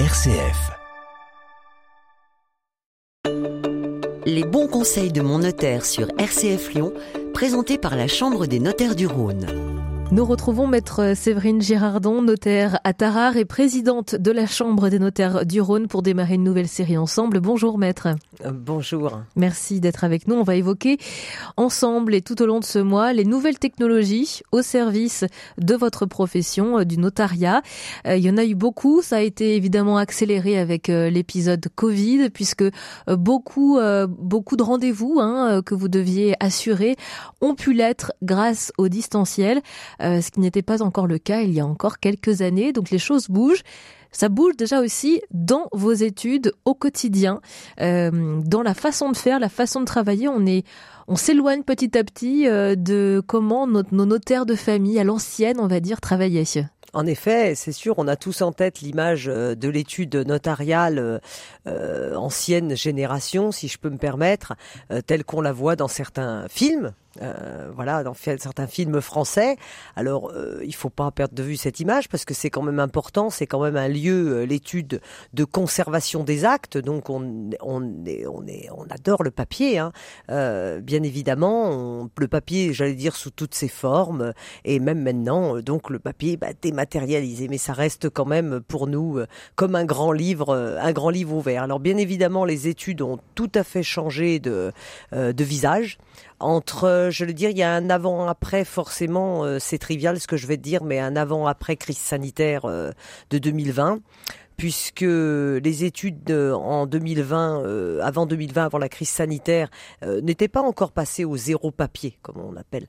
RCF. Les bons conseils de mon notaire sur RCF Lyon, présentés par la Chambre des notaires du Rhône. Nous retrouvons maître Séverine Girardon, notaire à Tarare et présidente de la Chambre des notaires du Rhône pour démarrer une nouvelle série ensemble. Bonjour maître. Euh, bonjour. Merci d'être avec nous. On va évoquer ensemble et tout au long de ce mois les nouvelles technologies au service de votre profession euh, du notariat. Euh, il y en a eu beaucoup. Ça a été évidemment accéléré avec l'épisode Covid puisque beaucoup, beaucoup de rendez-vous hein, que vous deviez assurer ont pu l'être grâce au distanciel. Euh, ce qui n'était pas encore le cas il y a encore quelques années. Donc les choses bougent. Ça bouge déjà aussi dans vos études au quotidien, euh, dans la façon de faire, la façon de travailler. On est, on s'éloigne petit à petit euh, de comment nos, notaires de famille à l'ancienne, on va dire, travaillaient. En effet, c'est sûr, on a tous en tête l'image de l'étude notariale ancienne génération, si je peux me permettre, telle qu'on la voit dans certains films, euh, voilà, dans certains films français. Alors, euh, il faut pas perdre de vue cette image parce que c'est quand même important. C'est quand même un lieu, euh, l'étude de conservation des actes. Donc, on, on, est, on, est, on adore le papier, hein. euh, bien évidemment. le papier, j'allais dire sous toutes ses formes, et même maintenant, donc le papier bah, dématérialisé, mais ça reste quand même pour nous comme un grand livre, un grand livre ouvert. Alors, bien évidemment, les études ont tout à fait changé de, de visage entre, je veux dire, il y a un avant-après, forcément, euh, c'est trivial ce que je vais te dire, mais un avant-après crise sanitaire euh, de 2020 puisque les études en 2020, euh, avant 2020, avant la crise sanitaire, n'étaient pas encore passées au zéro papier, comme on appelle.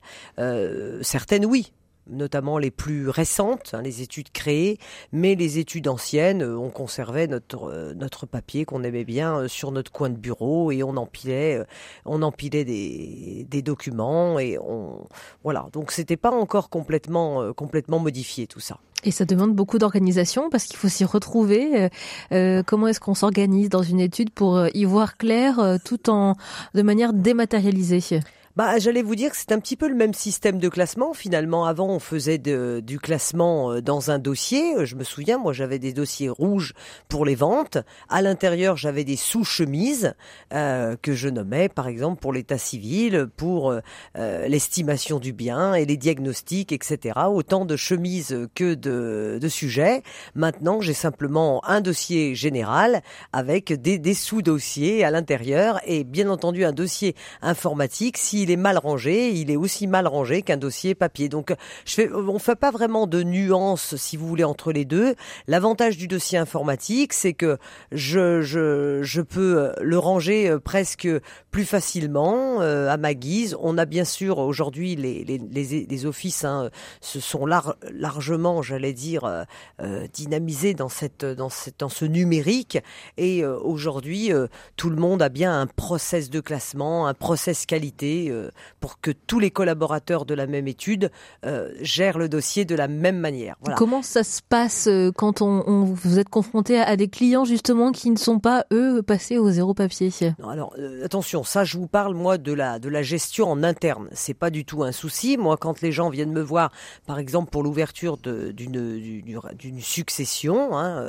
certaines, oui, notamment les plus récentes, hein, les études créées, mais les études anciennes, euh, on conservait notre euh, notre papier qu'on aimait bien euh, sur notre coin de bureau et on empilait on empilait des, des documents et on voilà donc c'était pas encore complètement complètement modifié tout ça. Et ça demande beaucoup d'organisation parce qu'il faut s'y retrouver. Euh, comment est-ce qu'on s'organise dans une étude pour y voir clair tout en de manière dématérialisée? Bah, j'allais vous dire que c'est un petit peu le même système de classement. Finalement, avant, on faisait du classement euh, dans un dossier. Euh, je me souviens, moi, j'avais des dossiers rouges pour les ventes. À l'intérieur, j'avais des sous-chemises euh, que je nommais, par exemple, pour l'état civil, pour l'estimation du bien et les diagnostics, etc. Autant de chemises que de, de sujets. Maintenant, j'ai simplement un dossier général avec des, des sous-dossiers à l'intérieur et bien entendu un dossier informatique. Si il est mal rangé, il est aussi mal rangé qu'un dossier papier. Donc, je fais, on fait pas vraiment de nuance, si vous voulez, entre les deux. L'avantage du dossier informatique, c'est que je, peux le ranger euh, presque plus facilement euh, à ma guise. On a bien sûr aujourd'hui les, offices hein, se sont largement, j'allais dire, euh, euh, dynamisés dans ce numérique. Et euh, aujourd'hui, tout le monde a bien un process de classement, un process qualité euh, pour que tous les collaborateurs de la même étude euh, gèrent le dossier de la même manière. Comment ça se passe euh, quand on, vous êtes confronté à des clients justement qui ne sont pas eux passés au zéro papier? Alors attention, ça je vous parle moi de la de la gestion en interne. C'est pas du tout un souci. Moi, quand les gens viennent me voir, par exemple pour l'ouverture d'une d'une succession, hein,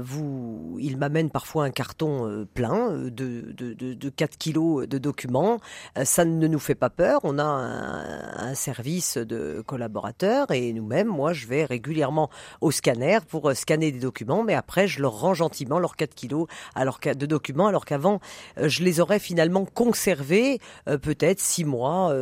vous, ils m'amènent parfois un carton plein de, de, de, de 4 kilos de documents. ça ne nous fait pas peur. On a un, service de collaborateurs et nous-mêmes, moi, je vais régulièrement au scanner pour euh, scanner des documents, mais après, je leur rends gentiment leurs 4 kilos alors de documents, alors qu'avant, euh, je les aurais finalement conservés euh, peut-être 6 mois,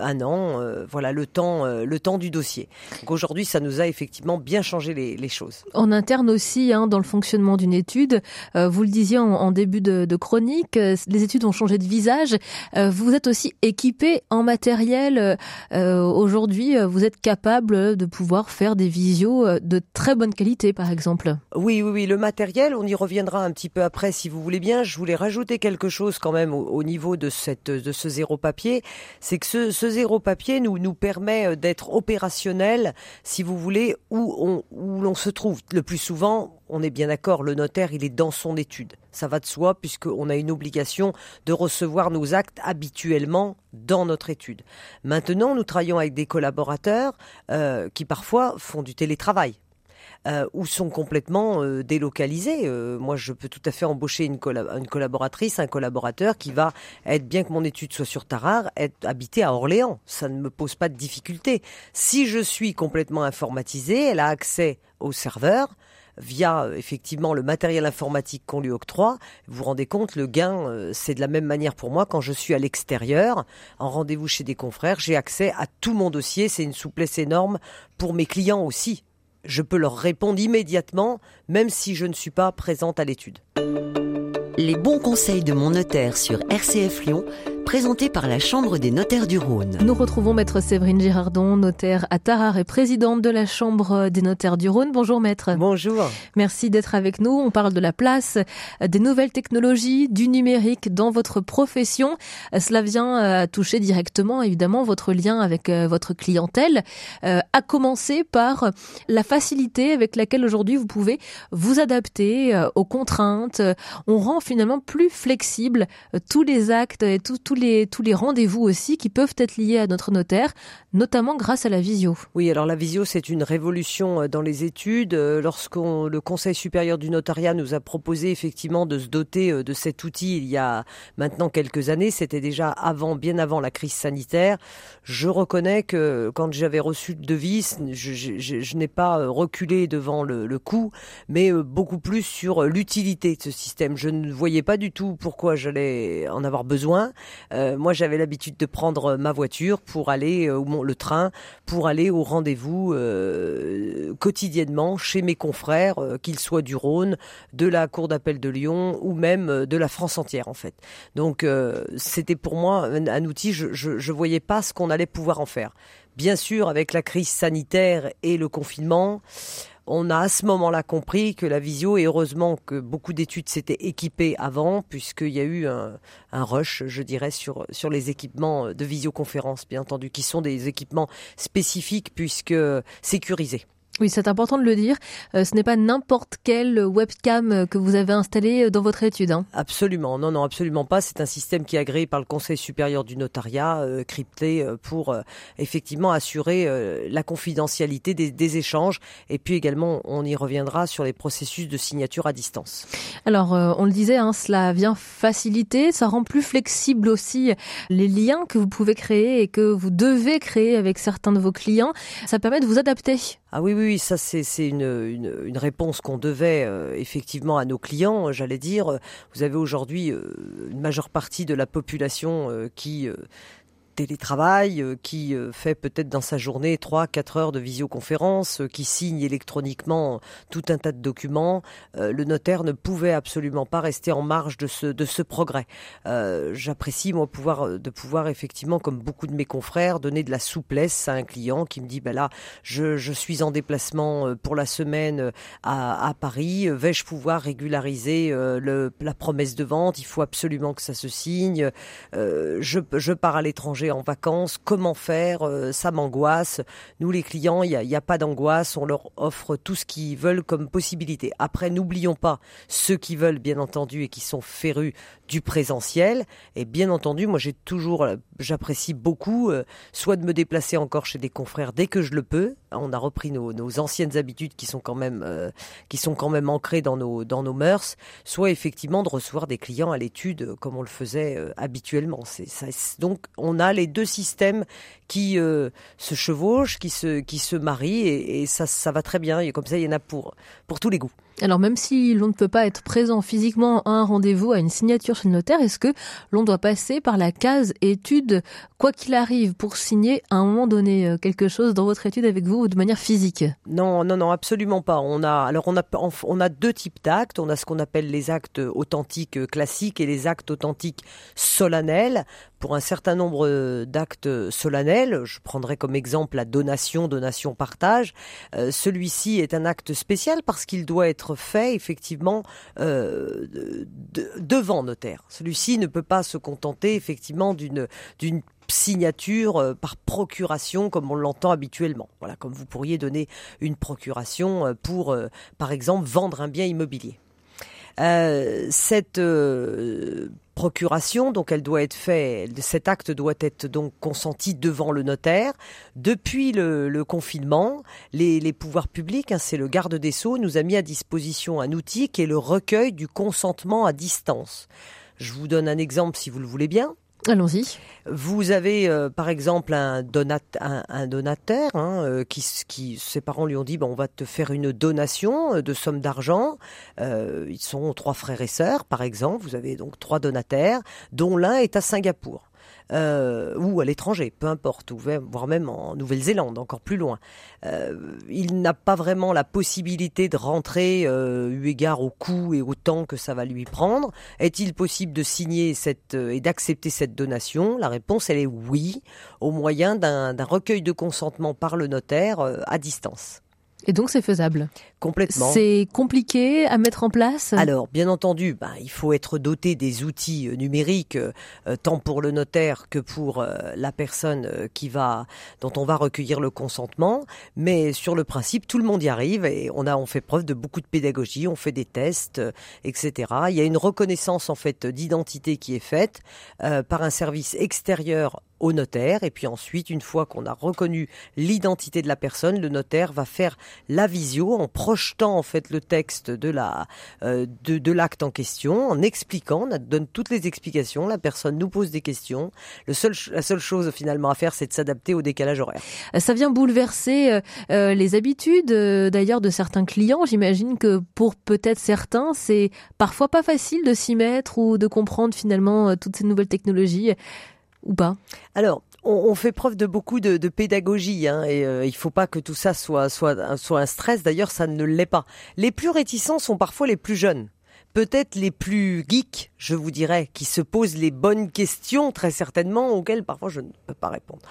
un an, voilà, le temps, le temps du dossier. Donc aujourd'hui, ça nous a effectivement bien changé les, choses. En interne aussi, hein, dans le fonctionnement d'une étude, vous le disiez en, début de, de, chronique, les études ont changé de visage. vous êtes aussi équipé en matériel. Euh, euh, aujourd'hui, euh, vous êtes capable de pouvoir faire des visios de très bonne qualité, par exemple. Oui, oui, oui. Le matériel, on y reviendra un petit peu après, si vous voulez bien. Je voulais rajouter quelque chose quand même au, niveau de cette de ce zéro papier, c'est que ce, ce, zéro papier nous nous permet d'être opérationnel, si vous voulez, où on où l'on se trouve. Le plus souvent, on est bien d'accord, le notaire, il est dans son étude. Ça va de soi puisqu'on a une obligation de recevoir nos actes habituellement dans notre étude. Maintenant, nous travaillons avec des collaborateurs euh, qui parfois font du télétravail. euh, ou sont complètement euh, délocalisés. moi, je peux tout à fait embaucher une, collaboratrice, un collaborateur qui va être, bien que mon étude soit sur Tarare, être habité à Orléans. Ça ne me pose pas de difficulté. Si je suis complètement informatisée, elle a accès au serveur via euh, effectivement le matériel informatique qu'on lui octroie. Vous vous rendez compte, le gain, euh, c'est de la même manière pour moi quand je suis à l'extérieur, en rendez-vous chez des confrères, j'ai accès à tout mon dossier, c'est une souplesse énorme pour mes clients aussi. Je peux leur répondre immédiatement, même si je ne suis pas présente à l'étude. Les bons conseils de mon notaire sur RCF Lyon présenté par la Chambre des notaires du Rhône. Nous retrouvons Maître Séverine Girardon, notaire à Tarare et présidente de la Chambre des notaires du Rhône. Bonjour Maître. Bonjour. Merci d'être avec nous. On parle de la place des nouvelles technologies, du numérique dans votre profession. Cela vient euh, toucher directement évidemment votre lien avec euh, votre clientèle, euh, à commencer par la facilité avec laquelle aujourd'hui vous pouvez vous adapter aux contraintes. On rend finalement plus flexible tous les actes et tout, tout les, tous les rendez-vous aussi qui peuvent être liés à notre notaire, notamment grâce à la visio. Oui, alors la visio, c'est une révolution euh, dans les études. Euh, lorsqu'on le Conseil supérieur du notariat nous a proposé effectivement de se doter euh, de cet outil il y a maintenant quelques années, c'était déjà avant, bien avant la crise sanitaire. Je reconnais que quand j'avais reçu le devis, je, n'ai pas reculé devant le, le coût, mais beaucoup plus sur l'utilité de ce système. Je ne voyais pas du tout pourquoi j'allais en avoir besoin. Euh, moi, j'avais l'habitude de prendre ma voiture pour aller, euh, ou le train, pour aller au rendez-vous euh, quotidiennement chez mes confrères, qu'ils soient du Rhône, de la Cour d'appel de Lyon ou même de la France entière, en fait. Donc, c'était pour moi un, outil. Je, je, je voyais pas ce qu'on allait pouvoir en faire. Bien sûr, avec la crise sanitaire et le confinement, on a à ce moment-là compris que la visio, et heureusement que beaucoup d'études s'étaient équipées avant, puisqu'il y a eu un, rush, je dirais, sur, sur les équipements de visioconférence, bien entendu, qui sont des équipements spécifiques puisque sécurisés. Oui, c'est important de le dire. Euh, ce n'est pas n'importe quelle webcam euh, que vous avez installée euh, dans votre étude. Hein. Absolument, non, non, absolument pas. C'est un système qui est agréé par le Conseil supérieur du notariat, crypté pour effectivement assurer la confidentialité des, des, échanges. Et puis également, on y reviendra sur les processus de signature à distance. Alors, on le disait, hein, cela vient faciliter, ça rend plus flexible aussi les liens que vous pouvez créer et que vous devez créer avec certains de vos clients. Ça permet de vous adapter ah oui, oui, ça c'est une, une, une, réponse qu'on devait euh, effectivement à nos clients, j'allais dire. Vous avez aujourd'hui euh, une majeure partie de la population euh, qui télétravail, euh, qui euh, fait peut-être dans sa journée 3-4 heures de visioconférence, euh, qui signe électroniquement tout un tas de documents, le notaire ne pouvait absolument pas rester en marge de ce, de ce progrès. J'apprécie moi pouvoir de pouvoir effectivement, comme beaucoup de mes confrères, donner de la souplesse à un client qui me dit ben là, je, je suis en déplacement pour la semaine à, à Paris, vais-je pouvoir régulariser le, la promesse de vente? Il faut absolument que ça se signe. je, je pars à l'étranger en vacances, comment faire, euh, ça m'angoisse. Nous, les clients, il n'y a, pas d'angoisse, on leur offre tout ce qu'ils veulent comme possibilité. Après, n'oublions pas ceux qui veulent, bien entendu, et qui sont férus du présentiel. Et bien entendu, moi, j'ai toujours, euh, j'apprécie beaucoup, euh, soit de me déplacer encore chez des confrères dès que je le peux. On a repris nos, anciennes habitudes qui sont quand même, qui sont quand même ancrées dans nos, dans nos mœurs, soit effectivement de recevoir des clients à l'étude comme on le faisait habituellement. C'est ça, donc, on a les deux systèmes qui euh, se chevauchent, qui se, qui se marient, et, ça, ça va très bien. Et comme ça, il y en a pour, pour tous les goûts. Alors même si l'on ne peut pas être présent physiquement à un rendez-vous, à une signature chez le notaire, est-ce que l'on doit passer par la case étude, quoi qu'il arrive, pour signer à un moment donné euh, quelque chose dans votre étude avec vous ou de manière physique? Non, non, non, absolument pas. On a, alors on a, on a deux types d'actes. On a ce qu'on appelle les actes authentiques classiques et les actes authentiques solennels. Pour un certain nombre d'actes solennels, je prendrai comme exemple la donation, donation, partage. Euh, celui-ci est un acte spécial parce qu'il doit être fait effectivement euh, devant notaire. Celui-ci ne peut pas se contenter effectivement d'une d'une signature euh, par procuration comme on l'entend habituellement. Voilà, comme vous pourriez donner une procuration pour, par exemple, vendre un bien immobilier. Cette procuration, donc elle doit être faite, cet acte doit être donc consenti devant le notaire. Depuis le, confinement, les, pouvoirs publics, hein, c'est le garde des sceaux, nous a mis à disposition un outil qui est le recueil du consentement à distance. Je vous donne un exemple si vous le voulez bien. Allons-y. Vous avez euh, par exemple un, donateur hein, euh, qui, ses parents lui ont dit bon, on va te faire une donation euh, de somme d'argent. ils sont trois frères et sœurs par exemple. Vous avez donc trois donataires, dont l'un est à Singapour euh, ou à l'étranger, peu importe, ou voire même en Nouvelle-Zélande, encore plus loin. Euh, il n'a pas vraiment la possibilité de rentrer euh, eu égard au coût et au temps que ça va lui prendre. Est-il possible de signer cette euh, et d'accepter cette donation? La réponse, elle est oui, au moyen d'un recueil de consentement par le notaire euh, à distance. Et donc c'est faisable Complètement. C'est compliqué à mettre en place? Alors, bien entendu, ben, il faut être doté des outils euh, numériques, euh, euh, tant pour le notaire que pour la personne qui va, dont on va recueillir le consentement. Mais sur le principe, tout le monde y arrive et on a, on fait preuve de beaucoup de pédagogie, on fait des tests, etc. Il y a une reconnaissance en fait d'identité qui est faite par un service extérieur au notaire. Et puis ensuite une fois qu'on a reconnu l'identité de la personne le notaire va faire la visio en projetant en fait le texte de la euh, de, de l'acte en question en expliquant on donne toutes les explications. La personne nous pose des questions. Le seul la seule chose finalement à faire c'est de s'adapter au décalage horaire. Ça vient bouleverser euh, euh les habitudes euh, d'ailleurs de certains clients. J'imagine que pour peut-être certains c'est parfois pas facile de s'y mettre ou de comprendre finalement toutes ces nouvelles technologies ou pas? Alors, on, fait preuve de beaucoup de, pédagogie, hein, et euh, il faut pas que tout ça soit, un stress. D'ailleurs, ça ne l'est pas. Les plus réticents sont parfois les plus jeunes peut-être les plus geeks, je vous dirais, qui se posent les bonnes questions, très certainement, auxquelles parfois je ne peux pas répondre.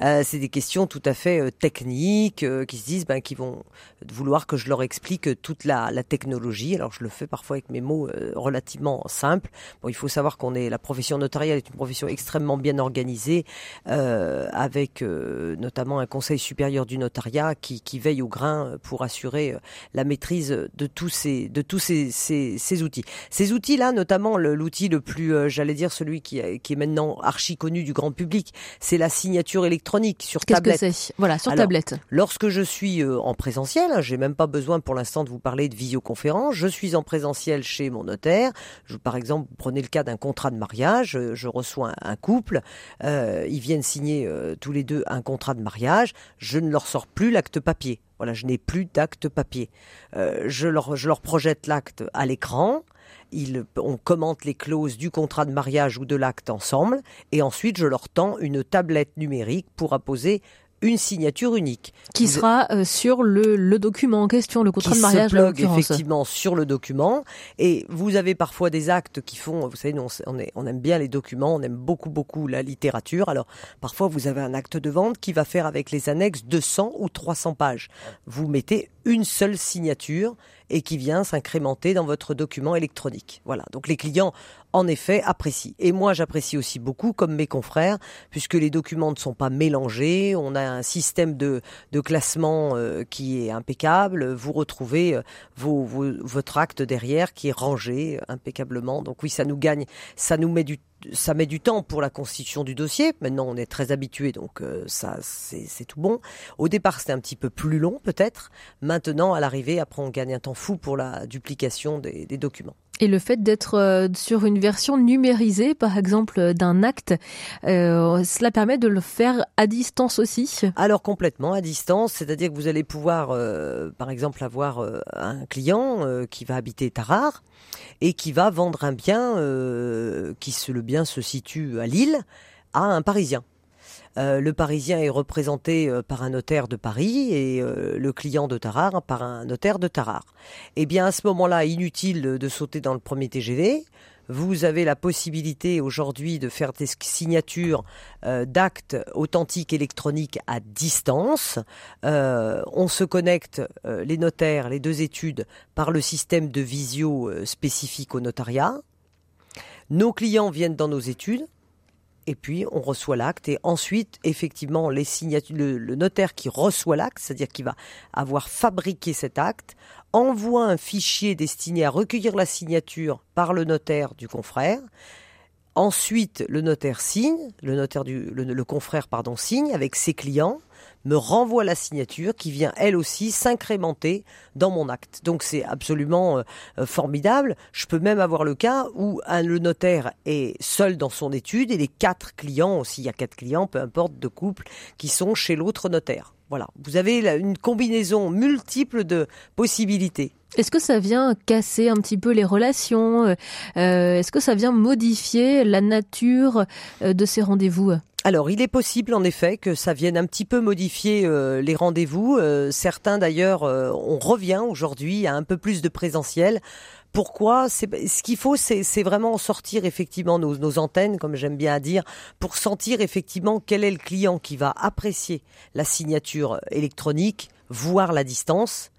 Euh, c'est des questions tout à fait euh, techniques, euh, qui se disent, ben, qui vont vouloir que je leur explique toute la, technologie. Alors je le fais parfois avec mes mots relativement simples. Bon, il faut savoir qu'on est la profession notariale est une profession extrêmement bien organisée, avec notamment un conseil supérieur du notariat qui, veille au grain pour assurer la maîtrise de tous ces de tous ces outils. Ces outils-là, notamment l'outil le plus, euh, j'allais dire celui qui, qui, est maintenant archi connu du grand public, c'est la signature électronique sur tablette. Qu'est-ce que c'est? Voilà, sur tablette. Lorsque je suis euh, en présentiel, hein, j'ai même pas besoin pour l'instant de vous parler de visioconférence. Je suis en présentiel chez mon notaire. Je, par exemple, prenez le cas d'un contrat de mariage. Euh, je, reçois un, couple. Euh, ils viennent signer tous les deux un contrat de mariage. Je ne leur sors plus l'acte papier. Voilà, je n'ai plus d'acte papier. Euh, je, leur, je leur projette l'acte à l'écran. on commente les clauses du contrat de mariage ou de l'acte ensemble, et ensuite je leur tends une tablette numérique pour apposer une signature unique. Qui sera euh, sur le, le, document en question, le contrat de mariage. Se bloque effectivement sur le document. Et vous avez parfois des actes qui font, vous savez, nous, on, est, on aime bien les documents, on aime beaucoup, beaucoup la littérature. Alors, parfois, vous avez un acte de vente qui va faire avec les annexes 200 ou 300 pages. Vous mettez une seule signature et qui vient s'incrémenter dans votre document électronique. Voilà. Donc les clients, en effet, apprécient. Et moi, j'apprécie aussi beaucoup, comme mes confrères, puisque les documents ne sont pas mélangés. On a un système de, de classement euh, qui est impeccable. Vous retrouvez euh, vos, votre acte derrière qui est rangé impeccablement. Donc oui, ça nous gagne, ça nous met du ça met du temps pour la constitution du dossier. Maintenant, on est très habitué, donc euh, ça, c'est tout bon. Au départ, c'était un petit peu plus long, peut-être. Maintenant, à l'arrivée, après, on gagne un temps fou pour la duplication des documents. Et le fait d'être euh, sur une version numérisée, par exemple, d'un acte, euh, cela permet de le faire à distance aussi Alors complètement à distance, c'est-à-dire que vous allez pouvoir, euh, par exemple, avoir un client qui va habiter Tarare et qui va vendre un bien, qui le bien se situe à Lille, à un Parisien. Euh, le Parisien est représenté euh, par un notaire de Paris et euh, le client de Tarare par un notaire de Tarare. Eh bien, à ce moment-là, inutile de sauter dans le premier TGV. Vous avez la possibilité aujourd'hui de faire des signatures d'actes authentiques électroniques à distance. on se connecte, les notaires, les deux études, par le système de visio spécifique au notariat. Nos clients viennent dans nos études et puis on reçoit l'acte et ensuite effectivement le, notaire qui reçoit l'acte, c'est-à-dire qui va avoir fabriqué cet acte, envoie un fichier destiné à recueillir la signature par le notaire du confrère. Ensuite, le notaire signe, le confrère pardon signe avec ses clients me renvoie la signature qui vient elle aussi s'incrémenter dans mon acte. Donc c'est absolument euh, euh, formidable. Je peux même avoir le cas où un, le notaire est seul dans son étude et les quatre clients, s'il y a quatre clients, peu importe, de couple, qui sont chez l'autre notaire. Voilà, vous avez une combinaison multiple de possibilités. Est-ce que ça vient casser un petit peu les relations euh, Est-ce que ça vient modifier la nature de ces rendez-vous? Alors, il est possible en effet que ça vienne un petit peu modifier euh, les rendez-vous. Euh, certains d'ailleurs, euh, on revient aujourd'hui à un peu plus de présentiel. Pourquoi Ce qu'il faut, c'est vraiment sortir effectivement nos, nos antennes, comme j'aime bien dire, pour sentir effectivement quel est le client qui va apprécier la signature électronique, voir la distance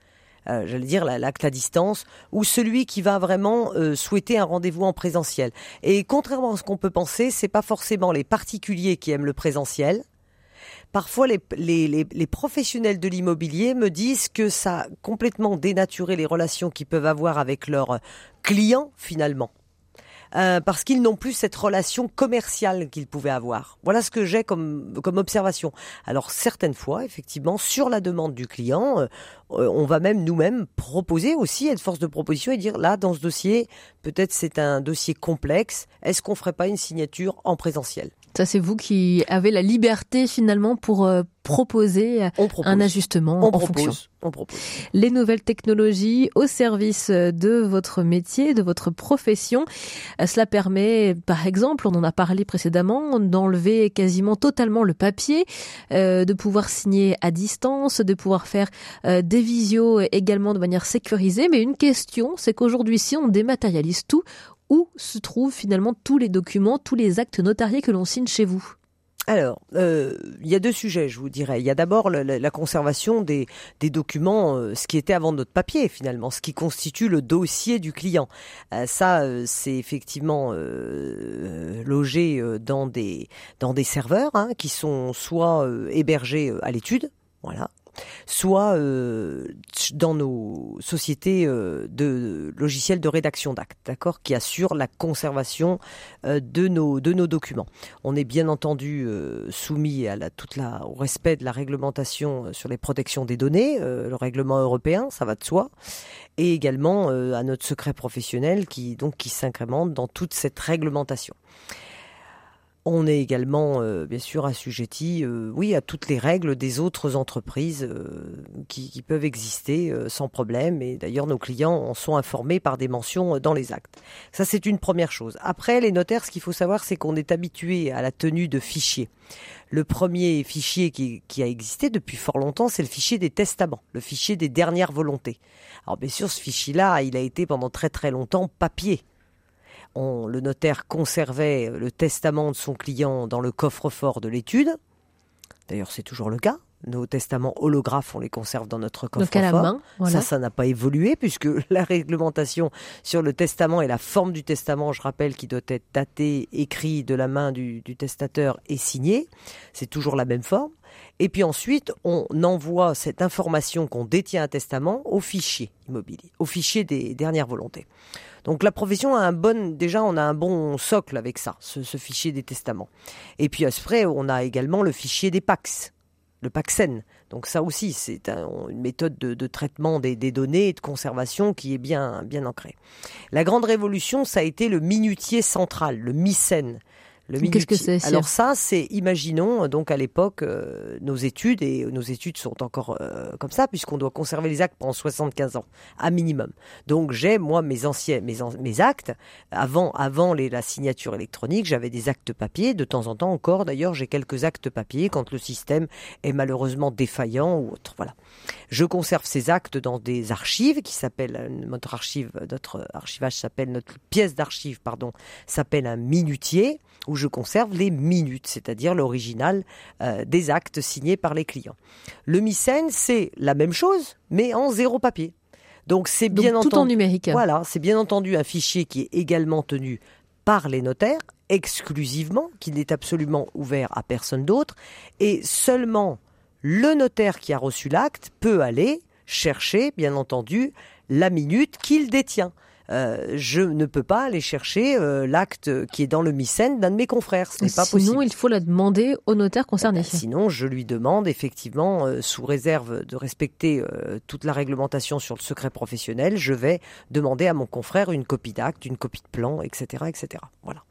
euh, j'allais dire l'acte à distance, ou celui qui va vraiment euh, souhaiter un rendez-vous en présentiel. Et contrairement à ce qu'on peut penser, c'est pas forcément les particuliers qui aiment le présentiel. Parfois, les, professionnels de l'immobilier me disent que ça a complètement dénaturé les relations qu'ils peuvent avoir avec leurs clients finalement. Euh, parce qu'ils n'ont plus cette relation commerciale qu'ils pouvaient avoir. Voilà ce que j'ai comme, observation. Alors certaines fois, effectivement, sur la demande du client, euh, on va même nous-mêmes proposer aussi, être force de proposition et dire là, dans ce dossier, peut-être c'est un dossier complexe, est-ce qu'on ferait pas une signature en présentiel? Ça, c'est vous qui avez la liberté finalement pour euh, proposer un ajustement en fonction. On propose. Les nouvelles technologies au service de votre métier, de votre profession. Euh, cela permet, par exemple, on en a parlé précédemment, d'enlever quasiment totalement le papier, euh, de pouvoir signer à distance, de pouvoir faire des visios également de manière sécurisée. Mais une question, c'est qu'aujourd'hui, si on dématérialise tout, où se trouvent finalement tous les documents, tous les actes notariés que l'on signe chez vous alors, euh, il y a deux sujets, je vous dirais. Il y a d'abord la, conservation des, documents, euh, ce qui était avant notre papier finalement, ce qui constitue le dossier du client. Euh, ça, c'est effectivement logé dans des dans des serveurs hein, qui sont soit hébergés à l'étude, voilà, soit euh, dans nos sociétés euh, de logiciels de rédaction d'actes, d'accord, qui assurent la conservation euh, de nos documents. On est bien entendu soumis à au respect de la réglementation sur les protections des données, le règlement européen, ça va de soi, et également à notre secret professionnel qui qui s'incrémente dans toute cette réglementation. On est également, euh, bien sûr, assujetti, euh, oui, à toutes les règles des autres entreprises euh, qui, peuvent exister sans problème. Et d'ailleurs, nos clients en sont informés par des mentions dans les actes. Ça, c'est une première chose. Après, les notaires, ce qu'il faut savoir, c'est qu'on est habitué à la tenue de fichiers. Le premier fichier qui, qui a existé depuis fort longtemps, c'est le fichier des testaments, le fichier des dernières volontés. Alors, bien sûr, ce fichier-là, il a été pendant très très longtemps papier le notaire conservait le testament de son client dans le coffre-fort de l'étude. D'ailleurs, c'est toujours le cas. Nos testaments holographes, on les conserve dans notre coffre-fort. Ça, ça n'a pas évolué puisque la réglementation sur le testament et la forme du testament, je rappelle, qui doit être daté, écrit de la main du, testateur et signé, c'est toujours la même forme. Et puis ensuite, on envoie cette information qu'on détient un testament au fichier immobilier, au fichier des dernières volontés. Donc la profession a un bon, déjà on a un bon socle avec ça, ce, fichier des testaments. Et puis après, on a également le fichier des PAX, le PAXEN. Donc ça aussi, c'est une méthode de, traitement des, données et de conservation qui est bien, bien ancrée. La grande révolution, ça a été le minutier central, le MICEN. Qu'est-ce que c'est Alors ça, c'est, imaginons, donc à l'époque, euh, nos études, et nos études sont encore euh, comme ça, puisqu'on doit conserver les actes pendant 75 ans, à minimum. Donc j'ai, moi, mes anciens, mes, mes actes, avant, avant les, la signature électronique, j'avais des actes papier, de temps en temps encore, d'ailleurs, j'ai quelques actes papier quand le système est malheureusement défaillant ou autre. Voilà. Je conserve ces actes dans des archives qui s'appellent, notre archive, notre archivage s'appelle, notre pièce d'archive, pardon, s'appelle un minutier, où je conserve les minutes, c'est-à-dire l'original euh, des actes signés par les clients. Le Mycène, c'est la même chose, mais en zéro papier. Donc c'est bien entendu tout en numérique. Voilà, c'est bien entendu un fichier qui est également tenu par les notaires exclusivement, qu'il n'est absolument ouvert à personne d'autre, et seulement le notaire qui a reçu l'acte peut aller chercher, bien entendu, la minute qu'il détient. Euh, je ne peux pas aller chercher euh, l'acte qui est dans le mycène d'un de mes confrères. Ce n'est pas sinon, possible. il faut la demander au notaire concerné. Sinon, je lui demande effectivement, euh, sous réserve de respecter toute la réglementation sur le secret professionnel, je vais demander à mon confrère une copie d'acte, une copie de plan, etc., etc. Voilà.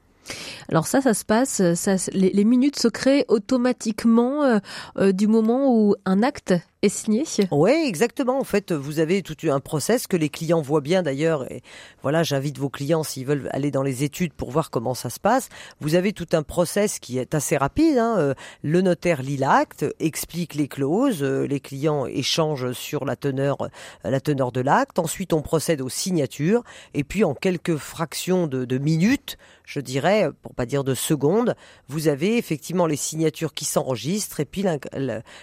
Alors ça, ça se passe, ça, les, les minutes se créent automatiquement euh, euh, du moment où un acte est signé. Oui, exactement. En fait, vous avez tout un process que les clients voient bien d'ailleurs. Et voilà, j'invite vos clients s'ils veulent aller dans les études pour voir comment ça se passe. Vous avez tout un process qui est assez rapide. Hein. Euh, le notaire lit l'acte, explique les clauses, les clients échangent sur la teneur, la teneur de l'acte. Ensuite, on procède aux signatures et puis en quelques fractions de, de minutes, je dirais, pour pas dire de secondes, vous avez effectivement les signatures qui s'enregistrent et puis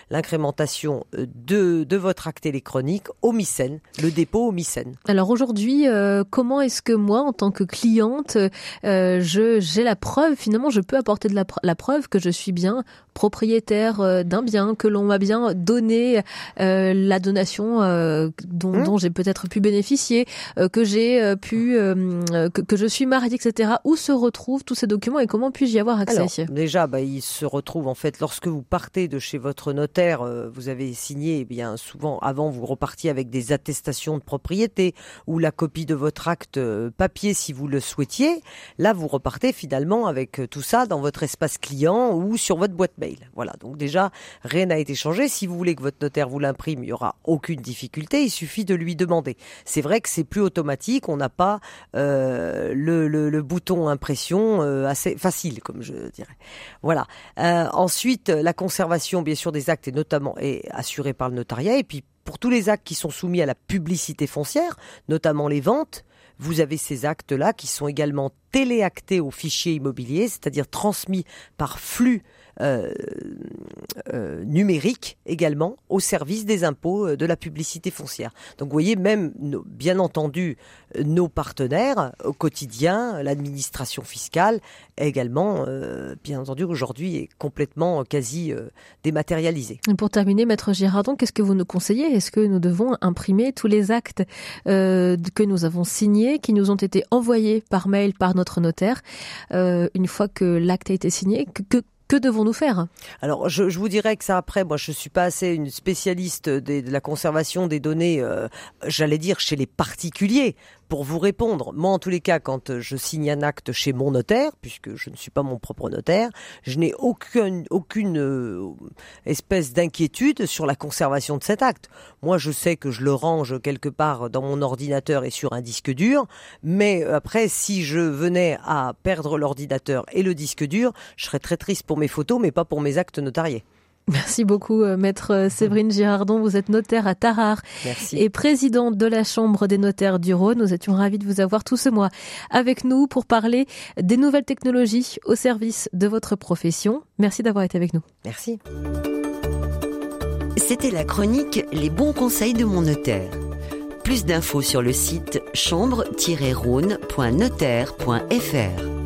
l'incrémentation euh, de, de votre acte électronique au MICEN, le dépôt au MICEN. Alors aujourd'hui, euh, comment est-ce que moi, en tant que cliente, euh, je j'ai la preuve, finalement, je peux apporter de la preuve que je suis bien propriétaire euh, d'un bien, que l'on m'a bien donné euh, la donation euh, dont, mmh. dont j'ai peut-être pu bénéficier, que j'ai pu, que, que, je suis mariée, etc. Où se retrouvent tous ces documents et comment puis-je y avoir accès Alors, Déjà, bah, ils se retrouvent en fait lorsque vous partez de chez votre notaire, vous avez signé, eh bien souvent avant vous repartiez avec des attestations de propriété ou la copie de votre acte papier si vous le souhaitiez. Là, vous repartez finalement avec tout ça dans votre espace client ou sur votre boîte Voilà, donc déjà, rien n'a été changé. Si vous voulez que votre notaire vous l'imprime, il n'y aura aucune difficulté, il suffit de lui demander. C'est vrai que c'est plus automatique, on n'a pas euh, le, bouton impression euh, assez facile, comme je dirais. Voilà. Euh, ensuite, la conservation, bien sûr, des actes est notamment est assurée par le notariat, et puis pour tous les actes qui sont soumis à la publicité foncière, notamment les ventes, vous avez ces actes-là qui sont également téléactés au fichier immobilier, c'est-à-dire transmis par flux euh, euh, numérique également au service des impôts euh, de la publicité foncière. Donc vous voyez, même bien entendu nos partenaires au quotidien, l'administration fiscale également, bien entendu aujourd'hui est complètement quasi dématérialisée. pour terminer, maître Girardon, qu'est-ce que vous nous conseillez? Est-ce que nous devons imprimer tous les actes que nous avons signés, qui nous ont été envoyés par mail par notre notaire, une fois que l'acte a été signé? Que devons-nous faire? Alors, je, vous dirais que ça après, moi, je suis pas assez une spécialiste de la conservation des données, euh, j'allais dire chez les particuliers pour vous répondre, moi en tous les cas, quand je signe un acte chez mon notaire, puisque je ne suis pas mon propre notaire, je n'ai aucune, aucune euh, espèce d'inquiétude sur la conservation de cet acte. Moi, je sais que je le range quelque part dans mon ordinateur et sur un disque dur, mais après, si je venais à perdre l'ordinateur et le disque dur, je serais très triste pour mes photos, mais pas pour mes actes notariés. Merci beaucoup, euh, maître euh, Séverine Girardon. Vous êtes notaire à Tarare et présidente de la Chambre des notaires du Rhône. Nous étions ravis de vous avoir tout ce mois avec nous pour parler des nouvelles technologies au service de votre profession. Merci d'avoir été avec nous. Merci. C'était la chronique Les bons conseils de mon notaire. Plus d'infos sur le site chambre-rhône.notaire.fr.